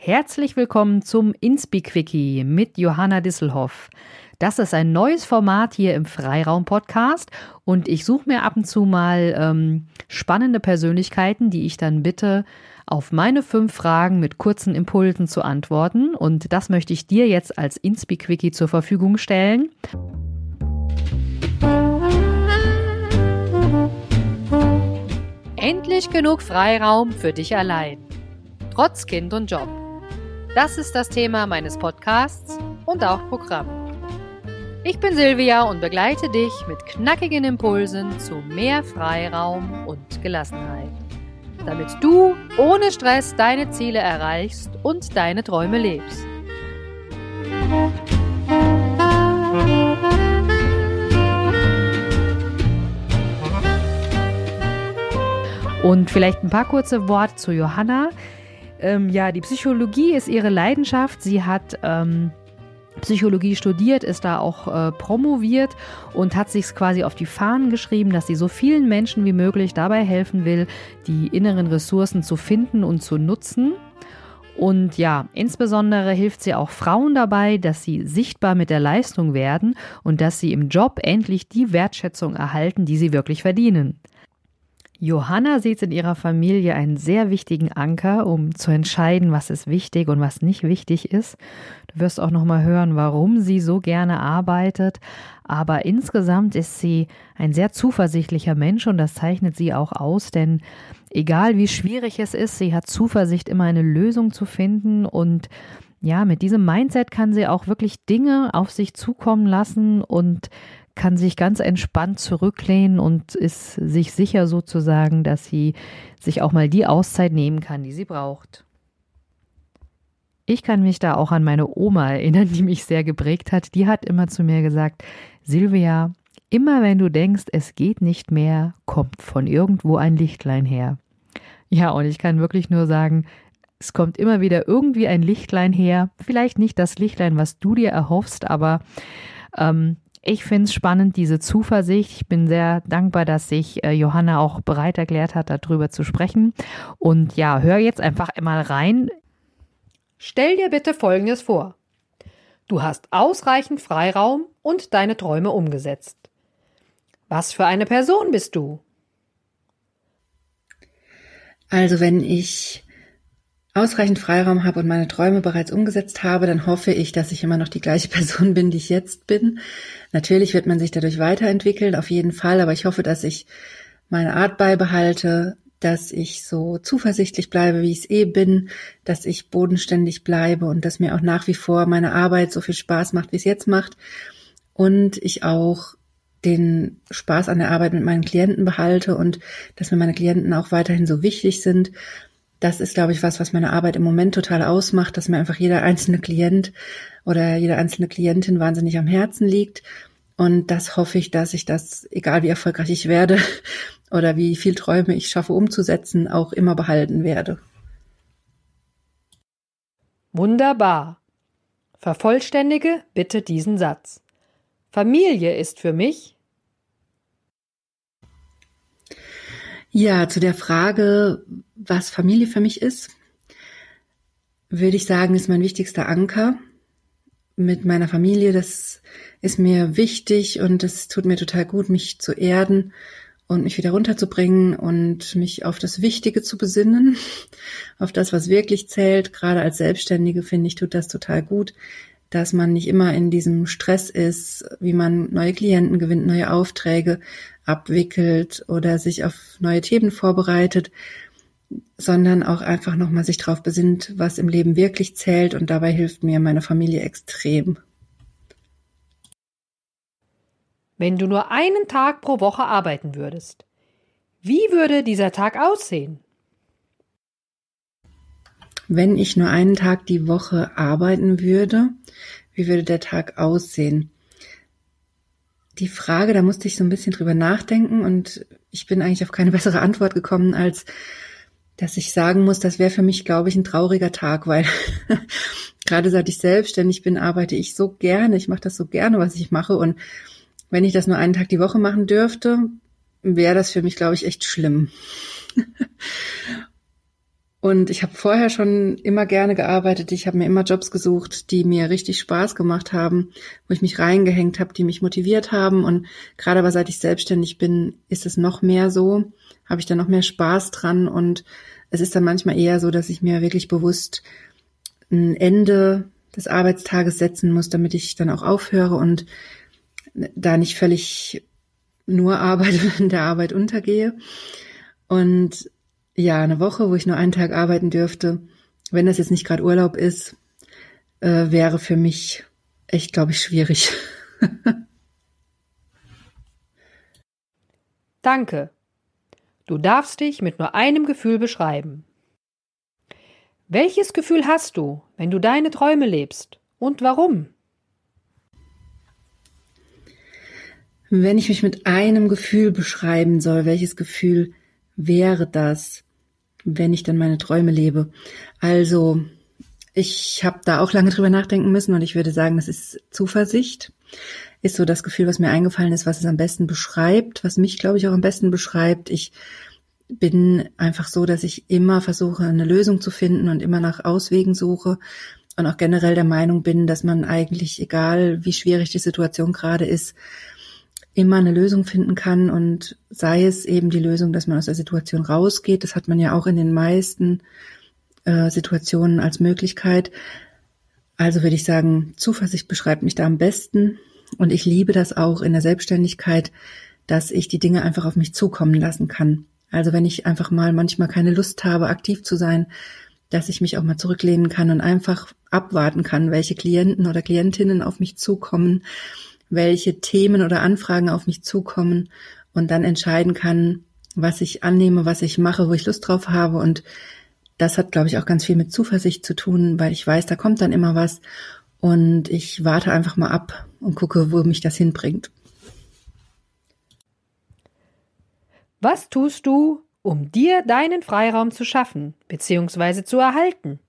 Herzlich willkommen zum Inspi-Quickie mit Johanna Disselhoff. Das ist ein neues Format hier im Freiraum-Podcast und ich suche mir ab und zu mal ähm, spannende Persönlichkeiten, die ich dann bitte, auf meine fünf Fragen mit kurzen Impulsen zu antworten. Und das möchte ich dir jetzt als Inspi-Quickie zur Verfügung stellen. Endlich genug Freiraum für dich allein. Trotz Kind und Job. Das ist das Thema meines Podcasts und auch Programm. Ich bin Silvia und begleite dich mit knackigen Impulsen zu mehr Freiraum und Gelassenheit, damit du ohne Stress deine Ziele erreichst und deine Träume lebst. Und vielleicht ein paar kurze Worte zu Johanna. Ähm, ja, die Psychologie ist ihre Leidenschaft. Sie hat ähm, Psychologie studiert, ist da auch äh, promoviert und hat sich quasi auf die Fahnen geschrieben, dass sie so vielen Menschen wie möglich dabei helfen will, die inneren Ressourcen zu finden und zu nutzen. Und ja, insbesondere hilft sie auch Frauen dabei, dass sie sichtbar mit der Leistung werden und dass sie im Job endlich die Wertschätzung erhalten, die sie wirklich verdienen. Johanna sieht in ihrer Familie einen sehr wichtigen Anker, um zu entscheiden, was ist wichtig und was nicht wichtig ist. Du wirst auch noch mal hören, warum sie so gerne arbeitet, aber insgesamt ist sie ein sehr zuversichtlicher Mensch und das zeichnet sie auch aus, denn egal wie schwierig es ist, sie hat Zuversicht immer eine Lösung zu finden und ja, mit diesem Mindset kann sie auch wirklich Dinge auf sich zukommen lassen und kann sich ganz entspannt zurücklehnen und ist sich sicher sozusagen, dass sie sich auch mal die Auszeit nehmen kann, die sie braucht. Ich kann mich da auch an meine Oma erinnern, die mich sehr geprägt hat. Die hat immer zu mir gesagt, Silvia, immer wenn du denkst, es geht nicht mehr, kommt von irgendwo ein Lichtlein her. Ja, und ich kann wirklich nur sagen, es kommt immer wieder irgendwie ein Lichtlein her. Vielleicht nicht das Lichtlein, was du dir erhoffst, aber ähm, ich finde es spannend, diese Zuversicht. Ich bin sehr dankbar, dass sich äh, Johanna auch bereit erklärt hat, darüber zu sprechen. Und ja, hör jetzt einfach einmal rein. Stell dir bitte Folgendes vor. Du hast ausreichend Freiraum und deine Träume umgesetzt. Was für eine Person bist du? Also wenn ich ausreichend Freiraum habe und meine Träume bereits umgesetzt habe, dann hoffe ich, dass ich immer noch die gleiche Person bin, die ich jetzt bin. Natürlich wird man sich dadurch weiterentwickeln, auf jeden Fall, aber ich hoffe, dass ich meine Art beibehalte, dass ich so zuversichtlich bleibe, wie ich es eh bin, dass ich bodenständig bleibe und dass mir auch nach wie vor meine Arbeit so viel Spaß macht, wie es jetzt macht. Und ich auch den Spaß an der Arbeit mit meinen Klienten behalte und dass mir meine Klienten auch weiterhin so wichtig sind das ist, glaube ich, was, was meine Arbeit im Moment total ausmacht, dass mir einfach jeder einzelne Klient oder jede einzelne Klientin wahnsinnig am Herzen liegt. Und das hoffe ich, dass ich das, egal wie erfolgreich ich werde oder wie viel Träume ich schaffe umzusetzen, auch immer behalten werde. Wunderbar. Vervollständige bitte diesen Satz. Familie ist für mich Ja, zu der Frage, was Familie für mich ist, würde ich sagen, ist mein wichtigster Anker mit meiner Familie. Das ist mir wichtig und es tut mir total gut, mich zu erden und mich wieder runterzubringen und mich auf das Wichtige zu besinnen, auf das, was wirklich zählt. Gerade als Selbstständige finde ich, tut das total gut, dass man nicht immer in diesem Stress ist, wie man neue Klienten gewinnt, neue Aufträge abwickelt oder sich auf neue Themen vorbereitet, sondern auch einfach nochmal sich darauf besinnt, was im Leben wirklich zählt und dabei hilft mir meine Familie extrem. Wenn du nur einen Tag pro Woche arbeiten würdest, wie würde dieser Tag aussehen? Wenn ich nur einen Tag die Woche arbeiten würde, wie würde der Tag aussehen? Die Frage, da musste ich so ein bisschen drüber nachdenken und ich bin eigentlich auf keine bessere Antwort gekommen, als dass ich sagen muss, das wäre für mich, glaube ich, ein trauriger Tag, weil gerade seit ich selbstständig bin, arbeite ich so gerne, ich mache das so gerne, was ich mache und wenn ich das nur einen Tag die Woche machen dürfte, wäre das für mich, glaube ich, echt schlimm. Und ich habe vorher schon immer gerne gearbeitet. Ich habe mir immer Jobs gesucht, die mir richtig Spaß gemacht haben, wo ich mich reingehängt habe, die mich motiviert haben. Und gerade aber seit ich selbstständig bin, ist es noch mehr so. Habe ich da noch mehr Spaß dran. Und es ist dann manchmal eher so, dass ich mir wirklich bewusst ein Ende des Arbeitstages setzen muss, damit ich dann auch aufhöre und da nicht völlig nur arbeite in der Arbeit untergehe. Und ja, eine Woche, wo ich nur einen Tag arbeiten dürfte, wenn das jetzt nicht gerade Urlaub ist, äh, wäre für mich echt, glaube ich, schwierig. Danke. Du darfst dich mit nur einem Gefühl beschreiben. Welches Gefühl hast du, wenn du deine Träume lebst und warum? Wenn ich mich mit einem Gefühl beschreiben soll, welches Gefühl wäre das? Wenn ich dann meine Träume lebe. Also ich habe da auch lange drüber nachdenken müssen und ich würde sagen, das ist Zuversicht. Ist so das Gefühl, was mir eingefallen ist, was es am besten beschreibt, was mich, glaube ich, auch am besten beschreibt. Ich bin einfach so, dass ich immer versuche, eine Lösung zu finden und immer nach Auswegen suche und auch generell der Meinung bin, dass man eigentlich, egal wie schwierig die Situation gerade ist, immer eine Lösung finden kann und sei es eben die Lösung, dass man aus der Situation rausgeht. Das hat man ja auch in den meisten äh, Situationen als Möglichkeit. Also würde ich sagen, Zuversicht beschreibt mich da am besten und ich liebe das auch in der Selbstständigkeit, dass ich die Dinge einfach auf mich zukommen lassen kann. Also wenn ich einfach mal manchmal keine Lust habe, aktiv zu sein, dass ich mich auch mal zurücklehnen kann und einfach abwarten kann, welche Klienten oder Klientinnen auf mich zukommen welche Themen oder Anfragen auf mich zukommen und dann entscheiden kann, was ich annehme, was ich mache, wo ich Lust drauf habe. Und das hat, glaube ich, auch ganz viel mit Zuversicht zu tun, weil ich weiß, da kommt dann immer was. Und ich warte einfach mal ab und gucke, wo mich das hinbringt. Was tust du, um dir deinen Freiraum zu schaffen bzw. zu erhalten?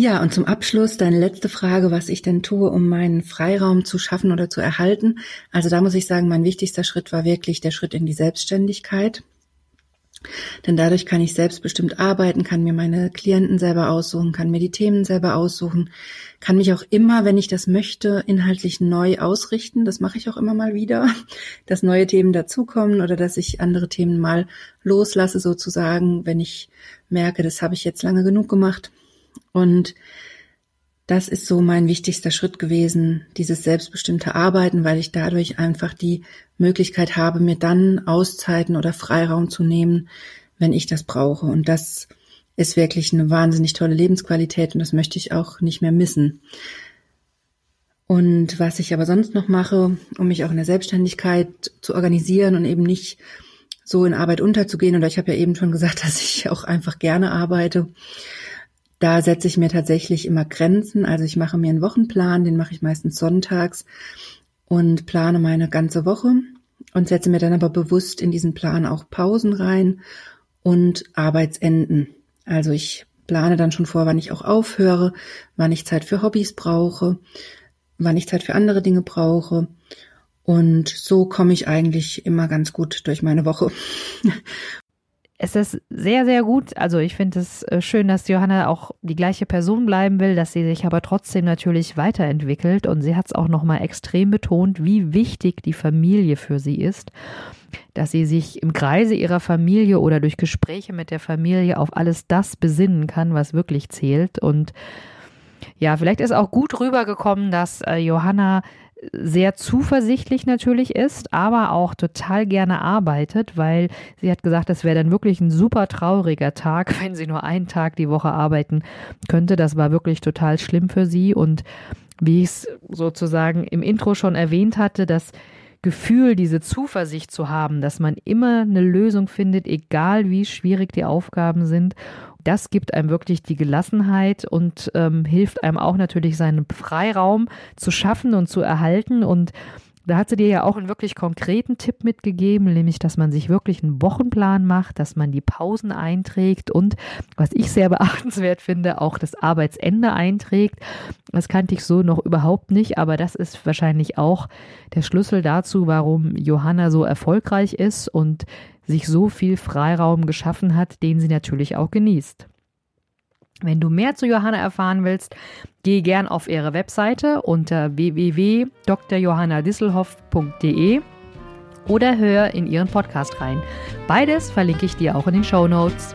Ja, und zum Abschluss deine letzte Frage, was ich denn tue, um meinen Freiraum zu schaffen oder zu erhalten. Also da muss ich sagen, mein wichtigster Schritt war wirklich der Schritt in die Selbstständigkeit. Denn dadurch kann ich selbstbestimmt arbeiten, kann mir meine Klienten selber aussuchen, kann mir die Themen selber aussuchen, kann mich auch immer, wenn ich das möchte, inhaltlich neu ausrichten. Das mache ich auch immer mal wieder, dass neue Themen dazukommen oder dass ich andere Themen mal loslasse sozusagen, wenn ich merke, das habe ich jetzt lange genug gemacht und das ist so mein wichtigster Schritt gewesen, dieses selbstbestimmte Arbeiten, weil ich dadurch einfach die Möglichkeit habe, mir dann Auszeiten oder Freiraum zu nehmen, wenn ich das brauche. Und das ist wirklich eine wahnsinnig tolle Lebensqualität und das möchte ich auch nicht mehr missen. Und was ich aber sonst noch mache, um mich auch in der Selbstständigkeit zu organisieren und eben nicht so in Arbeit unterzugehen, oder ich habe ja eben schon gesagt, dass ich auch einfach gerne arbeite, da setze ich mir tatsächlich immer Grenzen. Also ich mache mir einen Wochenplan, den mache ich meistens sonntags und plane meine ganze Woche und setze mir dann aber bewusst in diesen Plan auch Pausen rein und Arbeitsenden. Also ich plane dann schon vor, wann ich auch aufhöre, wann ich Zeit für Hobbys brauche, wann ich Zeit für andere Dinge brauche. Und so komme ich eigentlich immer ganz gut durch meine Woche. es ist sehr, sehr gut. Also ich finde es äh, schön, dass Johanna auch die gleiche Person bleiben will, dass sie sich aber trotzdem natürlich weiterentwickelt. Und sie hat es auch nochmal extrem betont, wie wichtig die Familie für sie ist. Dass sie sich im Kreise ihrer Familie oder durch Gespräche mit der Familie auf alles das besinnen kann, was wirklich zählt. Und ja, vielleicht ist auch gut rübergekommen, dass äh, Johanna sehr zuversichtlich natürlich ist, aber auch total gerne arbeitet, weil sie hat gesagt, das wäre dann wirklich ein super trauriger Tag, wenn sie nur einen Tag die Woche arbeiten könnte. Das war wirklich total schlimm für sie und wie ich es sozusagen im Intro schon erwähnt hatte, das Gefühl, diese Zuversicht zu haben, dass man immer eine Lösung findet, egal wie schwierig die Aufgaben sind das gibt einem wirklich die Gelassenheit und ähm, hilft einem auch natürlich seinen Freiraum zu schaffen und zu erhalten. Und Da hat sie dir ja auch einen wirklich konkreten Tipp mitgegeben, nämlich, dass man sich wirklich einen Wochenplan macht, dass man die Pausen einträgt und, was ich sehr beachtenswert finde, auch das Arbeitsende einträgt. Das kannte ich so noch überhaupt nicht, aber das ist wahrscheinlich auch der Schlüssel dazu, warum Johanna so erfolgreich ist und sich so viel Freiraum geschaffen hat, den sie natürlich auch genießt. Wenn du mehr zu Johanna erfahren willst, geh gern auf ihre Webseite unter www.drjohannadisselhoff.de oder hör in ihren Podcast rein. Beides verlinke ich dir auch in den Show Notes.